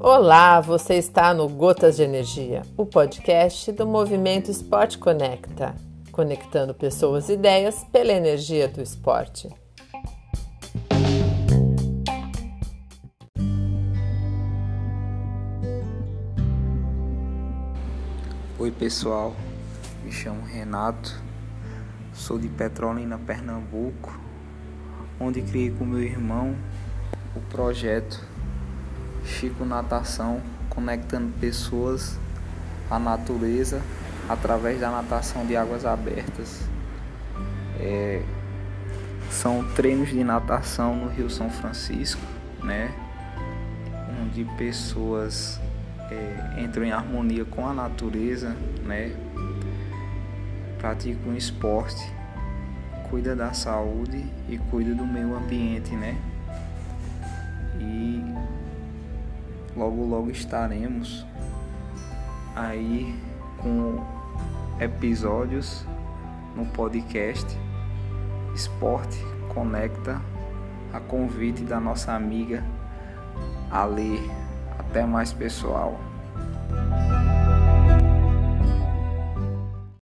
Olá, você está no Gotas de Energia, o podcast do Movimento Esporte Conecta, conectando pessoas e ideias pela energia do esporte. Oi pessoal, me chamo Renato, sou de Petrolina, Pernambuco, onde criei com meu irmão o projeto Chico Natação, conectando pessoas à natureza através da natação de águas abertas. É, são treinos de natação no Rio São Francisco, né? Onde pessoas é, entram em harmonia com a natureza, né? Praticam esporte, cuida da saúde e cuida do meio ambiente, né? E logo logo estaremos aí com episódios no podcast Esporte Conecta a convite da nossa amiga Ale. Até mais, pessoal.